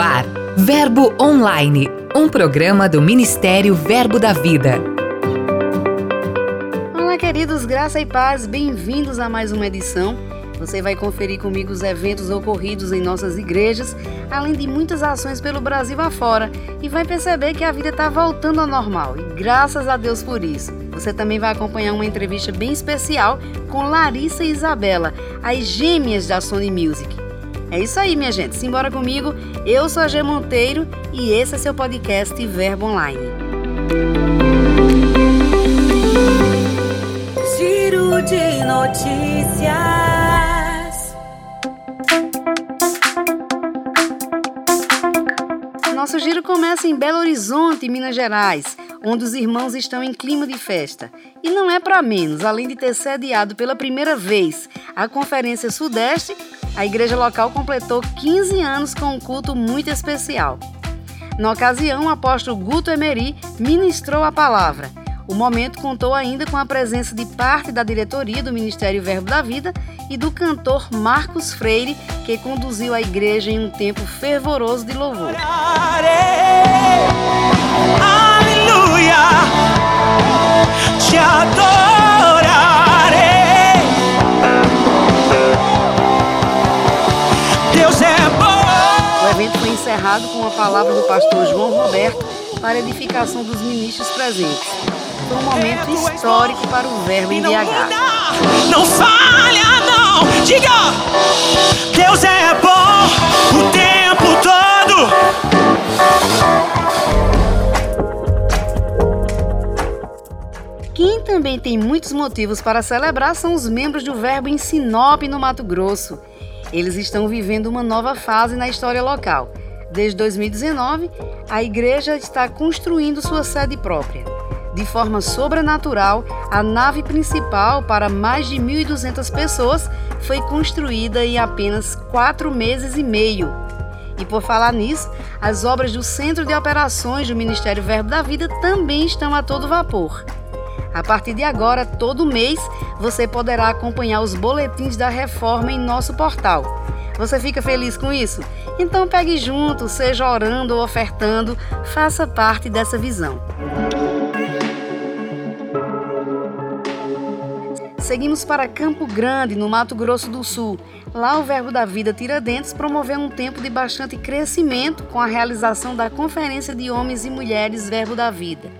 ar, Verbo Online, um programa do Ministério Verbo da Vida. Olá, queridos, graça e paz, bem-vindos a mais uma edição. Você vai conferir comigo os eventos ocorridos em nossas igrejas, além de muitas ações pelo Brasil afora, e vai perceber que a vida está voltando ao normal, e graças a Deus por isso. Você também vai acompanhar uma entrevista bem especial com Larissa e Isabela, as gêmeas da Sony Music. É isso aí, minha gente. Simbora comigo. Eu sou a G Monteiro e esse é seu podcast Verbo Online. Giro de notícias. Nosso giro começa em Belo Horizonte, Minas Gerais, onde os irmãos estão em clima de festa. E não é para menos, além de ter sediado pela primeira vez a Conferência Sudeste, a igreja local completou 15 anos com um culto muito especial. Na ocasião, o apóstolo Guto Emery ministrou a palavra. O momento contou ainda com a presença de parte da diretoria do Ministério Verbo da Vida e do cantor Marcos Freire, que conduziu a igreja em um tempo fervoroso de louvor. Aleluia! Encerrado com a palavra do pastor João Roberto para edificação dos ministros presentes. Foi um momento histórico para o Verbo BH. não falha, não. Diga: Deus é bom o tempo todo. Quem também tem muitos motivos para celebrar são os membros do Verbo em Sinop, no Mato Grosso. Eles estão vivendo uma nova fase na história local. Desde 2019, a igreja está construindo sua sede própria. De forma sobrenatural, a nave principal para mais de 1.200 pessoas foi construída em apenas quatro meses e meio. E por falar nisso, as obras do Centro de Operações do Ministério Verbo da Vida também estão a todo vapor. A partir de agora, todo mês, você poderá acompanhar os boletins da reforma em nosso portal. Você fica feliz com isso? Então pegue junto, seja orando ou ofertando, faça parte dessa visão. Seguimos para Campo Grande, no Mato Grosso do Sul. Lá o Verbo da Vida Tiradentes promoveu um tempo de bastante crescimento com a realização da Conferência de Homens e Mulheres Verbo da Vida.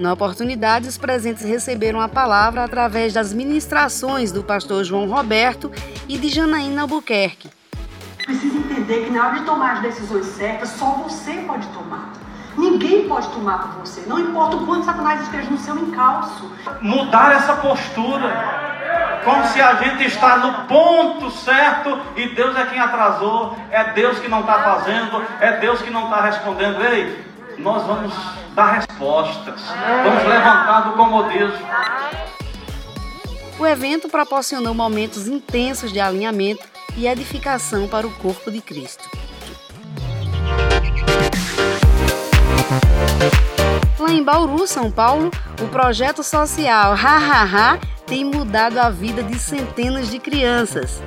Na oportunidade, os presentes receberam a palavra através das ministrações do pastor João Roberto e de Janaína Albuquerque. Precisa entender que na hora de tomar as decisões certas, só você pode tomar. Ninguém pode tomar por você. Não importa o quanto Satanás esteja no seu encalço. mudar essa postura. Como se a gente está no ponto certo e Deus é quem atrasou, é Deus que não está fazendo, é Deus que não está respondendo. Ei, nós vamos dar respostas, vamos levantar do comodismo. O evento proporcionou momentos intensos de alinhamento e edificação para o corpo de Cristo. Lá em Bauru, São Paulo, o projeto social Hahaha tem mudado a vida de centenas de crianças.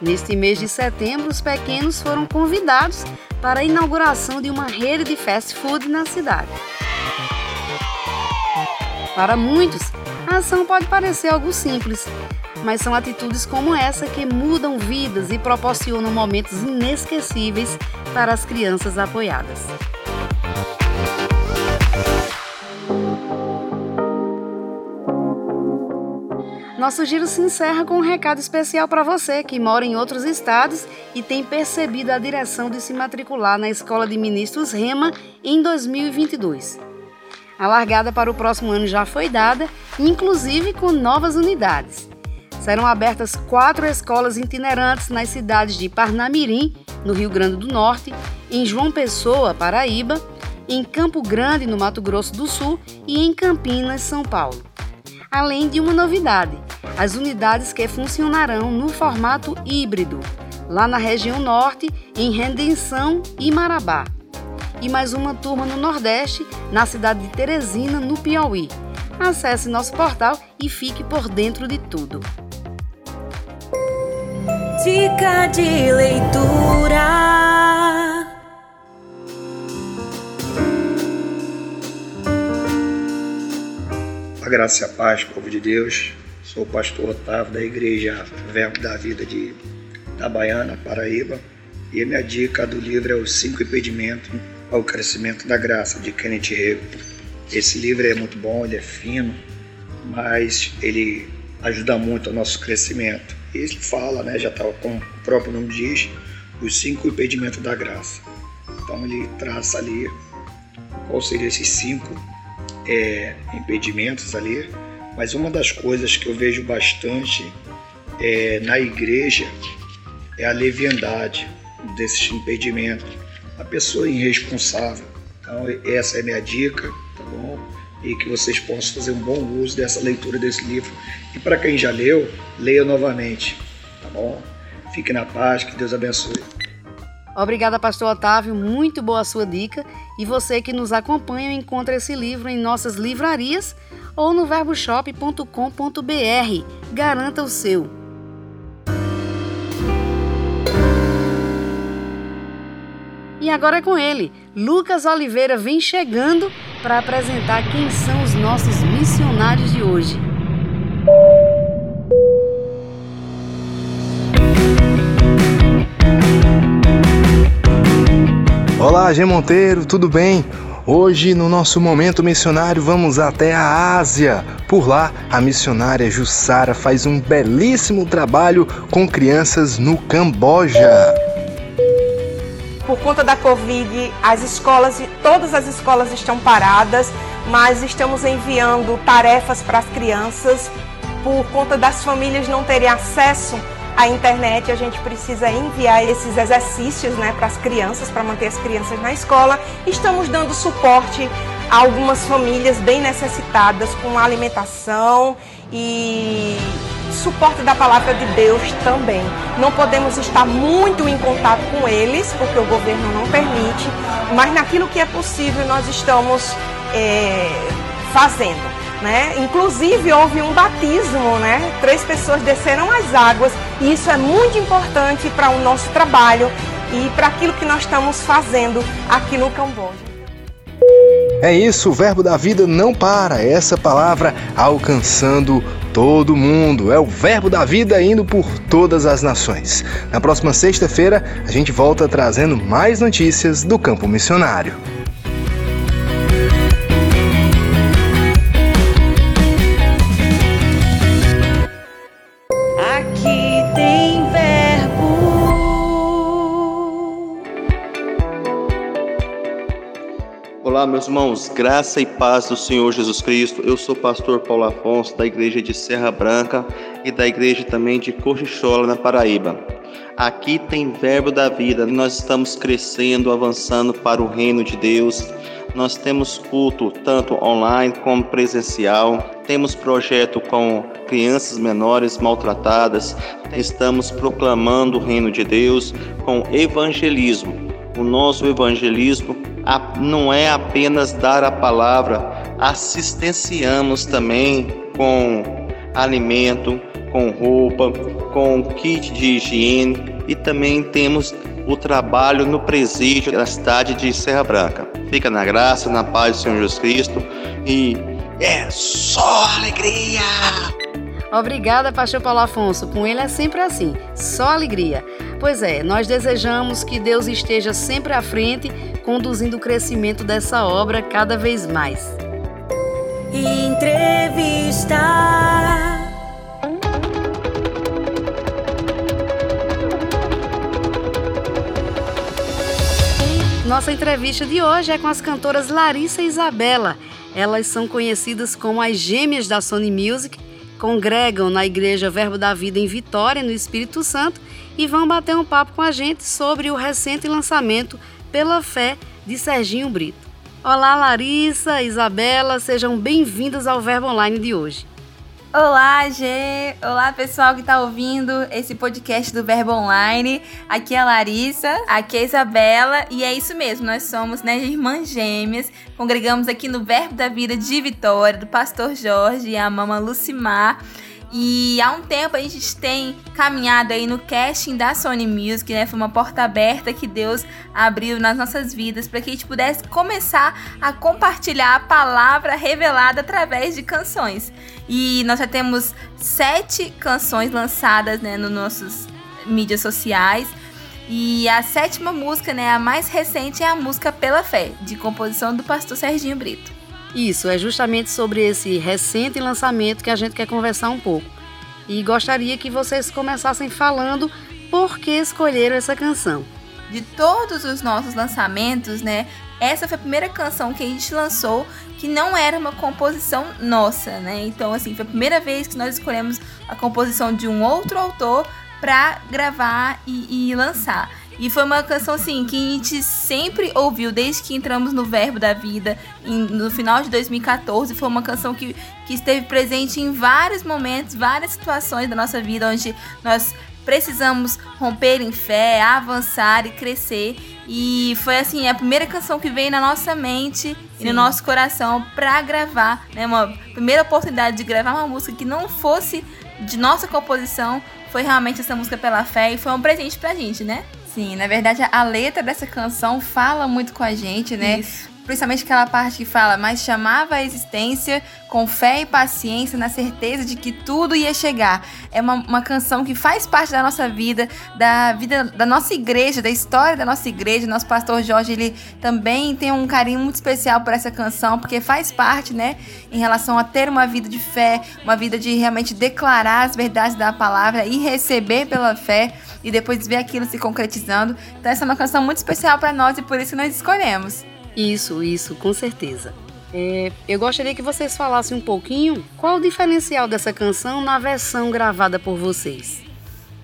Neste mês de setembro, os pequenos foram convidados para a inauguração de uma rede de fast food na cidade. Para muitos, a ação pode parecer algo simples, mas são atitudes como essa que mudam vidas e proporcionam momentos inesquecíveis para as crianças apoiadas. Nosso giro se encerra com um recado especial para você que mora em outros estados e tem percebido a direção de se matricular na Escola de Ministros Rema em 2022. A largada para o próximo ano já foi dada, inclusive com novas unidades. Serão abertas quatro escolas itinerantes nas cidades de Parnamirim, no Rio Grande do Norte, em João Pessoa, Paraíba, em Campo Grande, no Mato Grosso do Sul e em Campinas, São Paulo. Além de uma novidade, as unidades que funcionarão no formato híbrido, lá na região norte, em Redenção e Marabá. E mais uma turma no Nordeste, na cidade de Teresina, no Piauí. Acesse nosso portal e fique por dentro de tudo. Dica de leitura. Graça e a paz, povo de Deus. Sou o pastor Otávio da Igreja Verbo da Vida de Itabaiana, Paraíba. E a minha dica do livro é Os Cinco Impedimentos ao Crescimento da Graça, de Kenneth Rego. Esse livro é muito bom, ele é fino, mas ele ajuda muito ao nosso crescimento. E ele fala, né, já está como o próprio nome diz, os cinco impedimentos da graça. Então ele traça ali qual seriam esses cinco é, impedimentos ali mas uma das coisas que eu vejo bastante é, na igreja é a leviandade desses impedimentos. A pessoa irresponsável. Então, essa é a minha dica, tá bom? E que vocês possam fazer um bom uso dessa leitura desse livro. E para quem já leu, leia novamente, tá bom? Fique na paz, que Deus abençoe. Obrigada, Pastor Otávio. Muito boa a sua dica. E você que nos acompanha encontra esse livro em nossas livrarias ou no verboshop.com.br. Garanta o seu. E agora é com ele. Lucas Oliveira vem chegando para apresentar quem são os nossos missionários de hoje. Olá, Monteiro, tudo bem? Hoje, no nosso momento missionário, vamos até a Ásia. Por lá, a missionária Jussara faz um belíssimo trabalho com crianças no Camboja. Por conta da Covid, as escolas, todas as escolas estão paradas, mas estamos enviando tarefas para as crianças. Por conta das famílias não terem acesso a internet, a gente precisa enviar esses exercícios né, para as crianças, para manter as crianças na escola. Estamos dando suporte a algumas famílias bem necessitadas com alimentação e suporte da palavra de Deus também. Não podemos estar muito em contato com eles, porque o governo não permite, mas naquilo que é possível nós estamos é, fazendo. Né? Inclusive houve um batismo, né? Três pessoas desceram as águas e isso é muito importante para o nosso trabalho e para aquilo que nós estamos fazendo aqui no Camboja. É isso, o verbo da vida não para. Essa palavra alcançando todo mundo. É o verbo da vida indo por todas as nações. Na próxima sexta-feira, a gente volta trazendo mais notícias do campo missionário. Irmãos, graça e paz do Senhor Jesus Cristo. Eu sou pastor Paulo Afonso, da igreja de Serra Branca e da igreja também de Cochichola, na Paraíba. Aqui tem Verbo da Vida, nós estamos crescendo, avançando para o reino de Deus. Nós temos culto tanto online como presencial. Temos projeto com crianças menores maltratadas. Estamos proclamando o reino de Deus com evangelismo. O nosso evangelismo não é apenas dar a palavra, assistenciamos também com alimento, com roupa, com kit de higiene e também temos o trabalho no presídio da cidade de Serra Branca. Fica na graça, na paz do Senhor Jesus Cristo e é só alegria! Obrigada, Pastor Paulo Afonso. Com ele é sempre assim, só alegria. Pois é, nós desejamos que Deus esteja sempre à frente, conduzindo o crescimento dessa obra cada vez mais. Entrevista. Nossa entrevista de hoje é com as cantoras Larissa e Isabela. Elas são conhecidas como as gêmeas da Sony Music congregam na Igreja Verbo da Vida em Vitória, no Espírito Santo, e vão bater um papo com a gente sobre o recente lançamento Pela Fé de Serginho Brito. Olá, Larissa, Isabela, sejam bem-vindas ao Verbo Online de hoje. Olá, Gê! Olá, pessoal que está ouvindo esse podcast do Verbo Online. Aqui é a Larissa, aqui é a Isabela, e é isso mesmo, nós somos né, irmãs gêmeas, congregamos aqui no Verbo da Vida de Vitória, do pastor Jorge e a mama Lucimar. E há um tempo a gente tem caminhado aí no casting da Sony Music, né? Foi uma porta aberta que Deus abriu nas nossas vidas para que a gente pudesse começar a compartilhar a palavra revelada através de canções. E nós já temos sete canções lançadas, né, nos nossos mídias sociais. E a sétima música, né, a mais recente, é a música Pela Fé, de composição do pastor Serginho Brito. Isso, é justamente sobre esse recente lançamento que a gente quer conversar um pouco. E gostaria que vocês começassem falando por que escolheram essa canção. De todos os nossos lançamentos, né, essa foi a primeira canção que a gente lançou que não era uma composição nossa, né? Então, assim, foi a primeira vez que nós escolhemos a composição de um outro autor para gravar e, e, lançar. E foi uma canção assim que a gente sempre ouviu desde que entramos no Verbo da Vida em, no final de 2014. Foi uma canção que, que esteve presente em vários momentos, várias situações da nossa vida onde nós precisamos romper em fé, avançar e crescer. E foi assim a primeira canção que veio na nossa mente Sim. e no nosso coração para gravar, né? Uma primeira oportunidade de gravar uma música que não fosse de nossa composição, foi realmente essa música pela fé e foi um presente pra gente, né? Sim, na verdade a letra dessa canção fala muito com a gente, né? Isso principalmente aquela parte que fala, mas chamava a existência com fé e paciência, na certeza de que tudo ia chegar. É uma, uma canção que faz parte da nossa vida, da vida da nossa igreja, da história da nossa igreja. Nosso pastor Jorge, ele também tem um carinho muito especial por essa canção, porque faz parte, né, em relação a ter uma vida de fé, uma vida de realmente declarar as verdades da palavra e receber pela fé e depois ver aquilo se concretizando. Então essa é uma canção muito especial para nós e por isso nós escolhemos. Isso, isso, com certeza. É, eu gostaria que vocês falassem um pouquinho qual o diferencial dessa canção na versão gravada por vocês.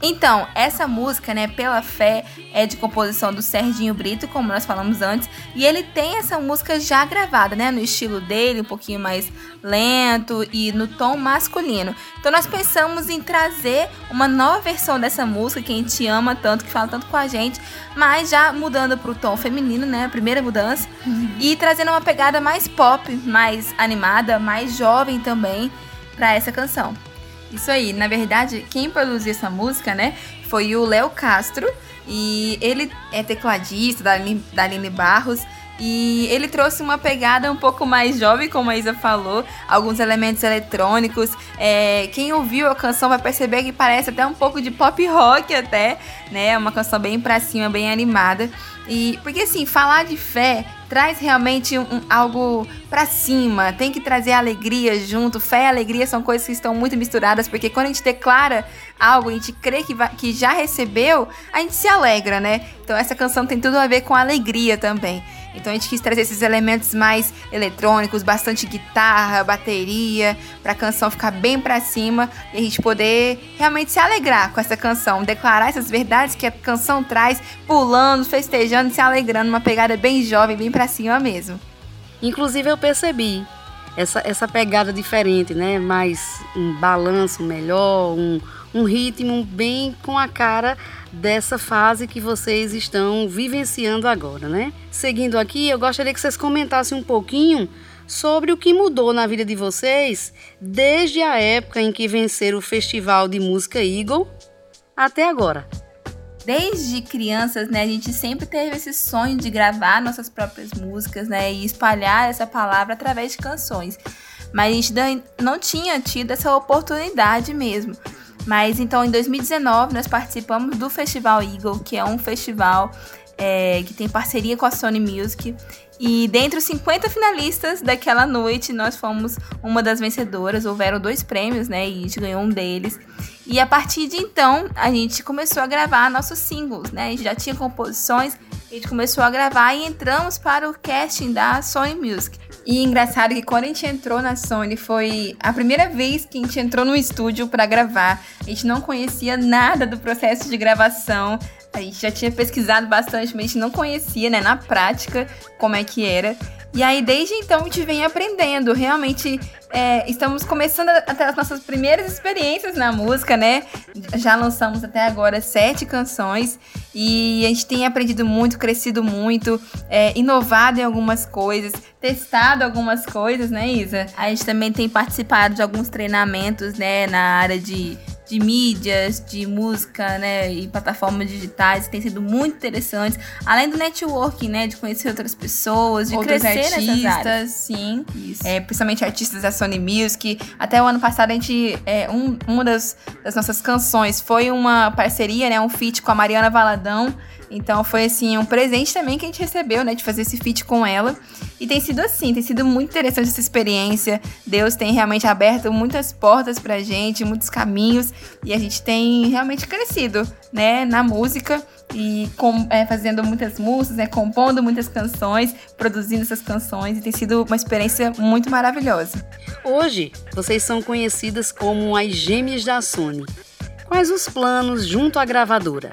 Então, essa música, né, Pela Fé, é de composição do Serginho Brito, como nós falamos antes, e ele tem essa música já gravada, né, no estilo dele, um pouquinho mais lento e no tom masculino. Então nós pensamos em trazer uma nova versão dessa música que a gente ama tanto, que fala tanto com a gente, mas já mudando para o tom feminino, né, a primeira mudança, uhum. e trazendo uma pegada mais pop, mais animada, mais jovem também para essa canção. Isso aí, na verdade, quem produziu essa música, né, foi o Léo Castro, e ele é tecladista da Aline, da Aline Barros, e ele trouxe uma pegada um pouco mais jovem, como a Isa falou, alguns elementos eletrônicos. É, quem ouviu a canção vai perceber que parece até um pouco de pop rock até, né? É uma canção bem pra cima, bem animada. E porque assim, falar de fé traz realmente um, algo para cima, tem que trazer alegria junto. Fé e alegria são coisas que estão muito misturadas, porque quando a gente declara algo, a gente crê que, vai, que já recebeu, a gente se alegra, né? Então essa canção tem tudo a ver com alegria também. Então a gente quis trazer esses elementos mais eletrônicos, bastante guitarra, bateria, para a canção ficar bem para cima e a gente poder realmente se alegrar com essa canção, declarar essas verdades que a canção traz, pulando, festejando, se alegrando, uma pegada bem jovem, bem para cima mesmo. Inclusive eu percebi essa, essa pegada diferente, né? Mais um balanço melhor, um, um ritmo bem com a cara dessa fase que vocês estão vivenciando agora, né? Seguindo aqui, eu gostaria que vocês comentassem um pouquinho sobre o que mudou na vida de vocês desde a época em que venceram o Festival de Música Eagle até agora. Desde crianças, né, a gente sempre teve esse sonho de gravar nossas próprias músicas, né, e espalhar essa palavra através de canções. Mas a gente não tinha tido essa oportunidade mesmo. Mas então em 2019 nós participamos do Festival Eagle, que é um festival é, que tem parceria com a Sony Music. E dentre os 50 finalistas daquela noite, nós fomos uma das vencedoras. Houveram dois prêmios, né? E a gente ganhou um deles. E a partir de então, a gente começou a gravar nossos singles, né? A gente já tinha composições, a gente começou a gravar e entramos para o casting da Sony Music. E engraçado que quando a gente entrou na Sony foi a primeira vez que a gente entrou no estúdio para gravar. A gente não conhecia nada do processo de gravação. A gente já tinha pesquisado bastante, mas a gente não conhecia, né, na prática, como é que era. E aí, desde então, a gente vem aprendendo. Realmente, é, estamos começando a ter as nossas primeiras experiências na música, né? Já lançamos até agora sete canções e a gente tem aprendido muito, crescido muito, é, inovado em algumas coisas, testado algumas coisas, né, Isa? A gente também tem participado de alguns treinamentos, né, na área de de mídias, de música, né, e plataformas digitais, tem sido muito interessantes. Além do networking, né, de conhecer outras pessoas, de Outros crescer artistas, sim. Isso. É, principalmente artistas da Sony Music. Até o ano passado a gente. É, um, uma das, das nossas canções foi uma parceria, né? Um feat com a Mariana Valadão. Então foi assim, um presente também que a gente recebeu, né? De fazer esse feat com ela. E tem sido assim, tem sido muito interessante essa experiência. Deus tem realmente aberto muitas portas pra gente, muitos caminhos. E a gente tem realmente crescido, né? Na música e com, é, fazendo muitas músicas, né, compondo muitas canções, produzindo essas canções e tem sido uma experiência muito maravilhosa. Hoje, vocês são conhecidas como as gêmeas da Sony. Quais os planos junto à gravadora?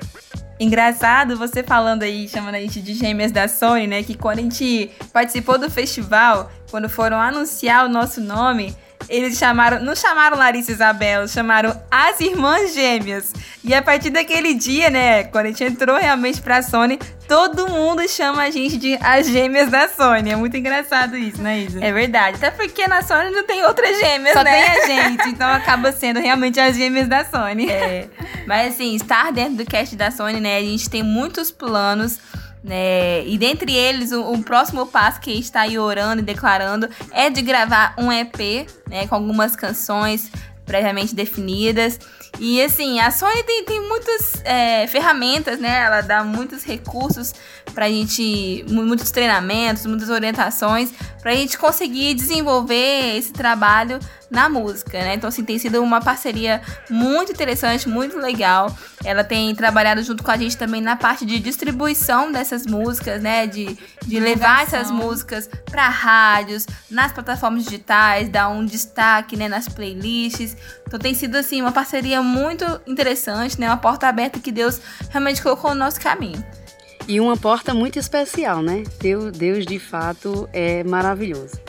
Engraçado você falando aí, chamando a gente de gêmeas da Sony, né? Que quando a gente participou do festival, quando foram anunciar o nosso nome, eles chamaram, não chamaram Larissa e Isabel, chamaram as irmãs gêmeas. E a partir daquele dia, né, quando a gente entrou realmente pra Sony, todo mundo chama a gente de as gêmeas da Sony. É muito engraçado isso, né, Isa? É verdade. Até porque na Sony não tem outras gêmeas, Só né? tem a gente, então acaba sendo realmente as gêmeas da Sony. É. Mas assim, estar dentro do cast da Sony, né, a gente tem muitos planos. Né? E dentre eles, o, o próximo passo que a gente está aí orando e declarando é de gravar um EP, né, com algumas canções previamente definidas. E assim, a Sony tem, tem muitas é, ferramentas, né? Ela dá muitos recursos pra gente, mu- muitos treinamentos, muitas orientações pra gente conseguir desenvolver esse trabalho na música, né? Então, assim, tem sido uma parceria muito interessante, muito legal. Ela tem trabalhado junto com a gente também na parte de distribuição dessas músicas, né? De, de levar essas músicas para rádios, nas plataformas digitais, dar um destaque, né? Nas playlists. Então, tem sido, assim, uma parceria muito interessante, né? Uma porta aberta que Deus realmente colocou no nosso caminho. E uma porta muito especial, né? Deus, Deus de fato é maravilhoso.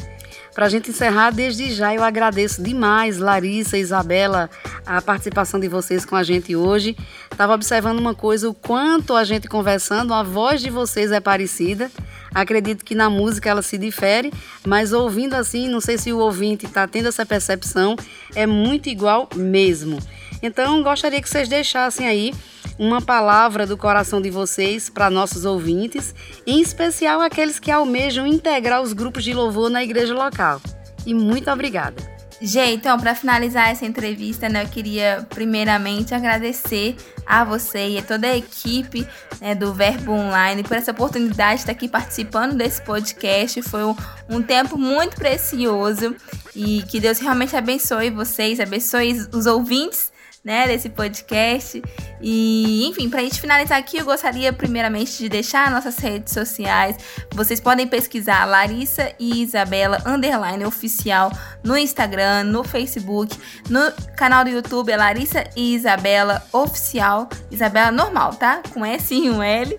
Para a gente encerrar, desde já eu agradeço demais, Larissa, Isabela, a participação de vocês com a gente hoje. Estava observando uma coisa, o quanto a gente conversando, a voz de vocês é parecida. Acredito que na música ela se difere, mas ouvindo assim, não sei se o ouvinte está tendo essa percepção, é muito igual mesmo. Então, gostaria que vocês deixassem aí uma palavra do coração de vocês para nossos ouvintes, em especial aqueles que almejam integrar os grupos de louvor na igreja local. E muito obrigada. Gente, então, para finalizar essa entrevista, né, eu queria primeiramente agradecer a você e a toda a equipe né, do Verbo Online por essa oportunidade de estar aqui participando desse podcast. Foi um, um tempo muito precioso e que Deus realmente abençoe vocês, abençoe os ouvintes né, desse podcast. E, enfim, pra gente finalizar aqui, eu gostaria primeiramente de deixar nossas redes sociais. Vocês podem pesquisar Larissa e Isabela underline oficial no Instagram, no Facebook, no canal do YouTube é Larissa e Isabela oficial, Isabela normal, tá? Com S e um L.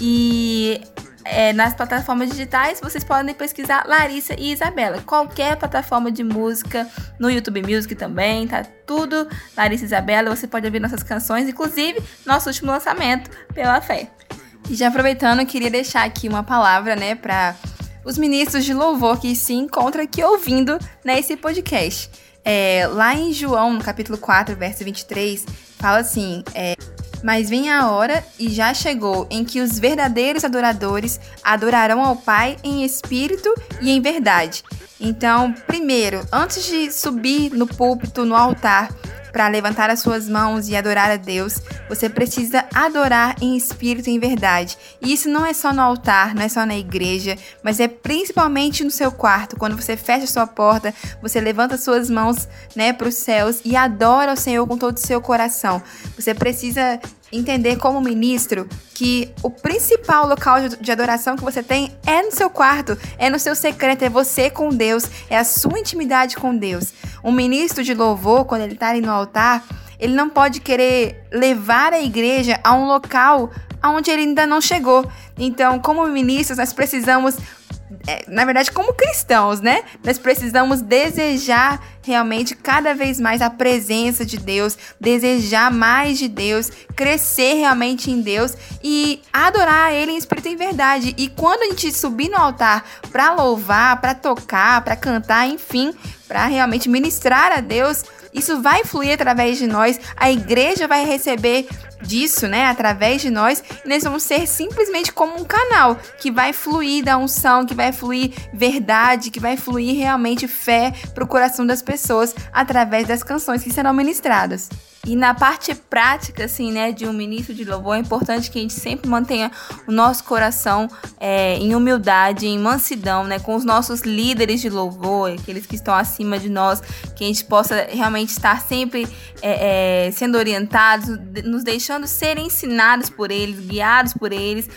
E é, nas plataformas digitais, vocês podem pesquisar Larissa e Isabela. Qualquer plataforma de música, no YouTube Music também, tá tudo Larissa e Isabela. Você pode ouvir nossas canções, inclusive nosso último lançamento, Pela Fé. E já aproveitando, queria deixar aqui uma palavra, né, para os ministros de louvor que se encontram aqui ouvindo nesse podcast. É, lá em João, no capítulo 4, verso 23, fala assim: é, Mas vem a hora, e já chegou, em que os verdadeiros adoradores adorarão ao Pai em espírito e em verdade. Então, primeiro, antes de subir no púlpito, no altar, para levantar as suas mãos e adorar a Deus, você precisa adorar em espírito e em verdade. E isso não é só no altar, não é só na igreja, mas é principalmente no seu quarto. Quando você fecha a sua porta, você levanta suas mãos, né, para os céus e adora o Senhor com todo o seu coração. Você precisa entender como ministro que o principal local de- adoração que você tem é no seu quarto, é no seu secreto, é você com Deus, é a sua intimidade com Deus. Um ministro de louvor, quando ele está ali no altar, ele não pode querer levar a igreja a um local aonde ele ainda não chegou. Então, como ministros, nós precisamos na verdade, como cristãos, né? Nós precisamos desejar realmente cada vez mais a presença de Deus, desejar mais de Deus, crescer realmente em Deus e adorar Ele em espírito e em verdade. E quando a gente subir no altar para louvar, para tocar, para cantar, enfim, para realmente ministrar a Deus, isso vai fluir através de nós, a igreja vai receber disso, né, através de nós, e nós vamos ser simplesmente como um canal que vai fluir da unção, que vai fluir verdade, que vai fluir realmente fé para o coração das pessoas através das canções que serão ministradas. E na parte prática, assim, né, de um ministro de louvor, é importante que a gente sempre mantenha o nosso coração é, em humildade, em mansidão, né, com os nossos líderes de louvor, aqueles que estão acima de nós, que a gente possa realmente estar sempre é, é, sendo orientados, nos deixando ser ensinados por eles, guiados por eles.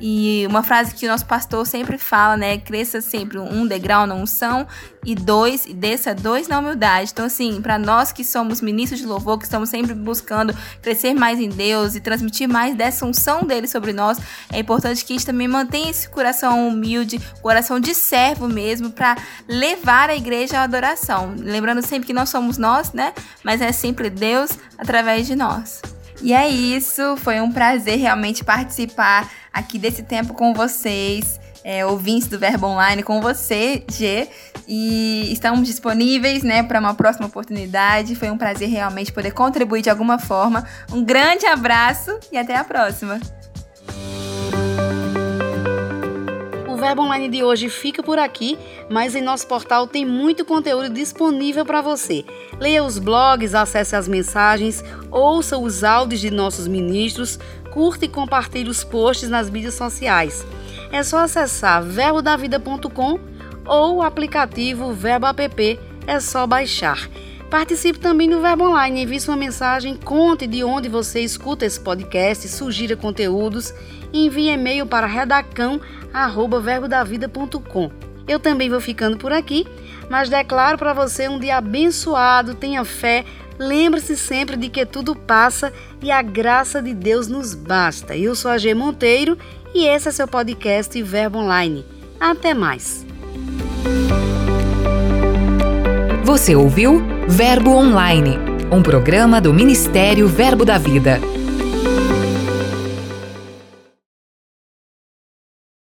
E uma frase que o nosso pastor sempre fala, né? Cresça sempre um degrau na unção e dois, e desça dois na humildade. Então, assim, para nós que somos ministros de louvor, que estamos sempre buscando crescer mais em Deus e transmitir mais dessa unção dele sobre nós, é importante que a gente também mantenha esse coração humilde, coração de servo mesmo, para levar a igreja à adoração. Lembrando sempre que nós somos nós, né? Mas é sempre Deus através de nós. E é isso, foi um prazer realmente participar aqui desse tempo com vocês, é, ouvintes do Verbo Online, com você, G. E estamos disponíveis, né, para uma próxima oportunidade. Foi um prazer realmente poder contribuir de alguma forma. Um grande abraço e até a próxima. O Verbo Online de hoje fica por aqui, mas em nosso portal tem muito conteúdo disponível para você. Leia os blogs, acesse as mensagens, ouça os áudios de nossos ministros, curta e compartilhe os posts nas mídias sociais. É só acessar verbodavida.com ou o aplicativo Verbo App, é só baixar. Participe também no Verbo Online, envie sua mensagem, conte de onde você escuta esse podcast, sugira conteúdos, envie e-mail para redacão@verbodavida.com. Eu também vou ficando por aqui, mas declaro para você um dia abençoado, tenha fé, lembre-se sempre de que tudo passa e a graça de Deus nos basta. Eu sou a G Monteiro e esse é seu podcast Verbo Online. Até mais. Você ouviu Verbo Online, um programa do Ministério Verbo da Vida.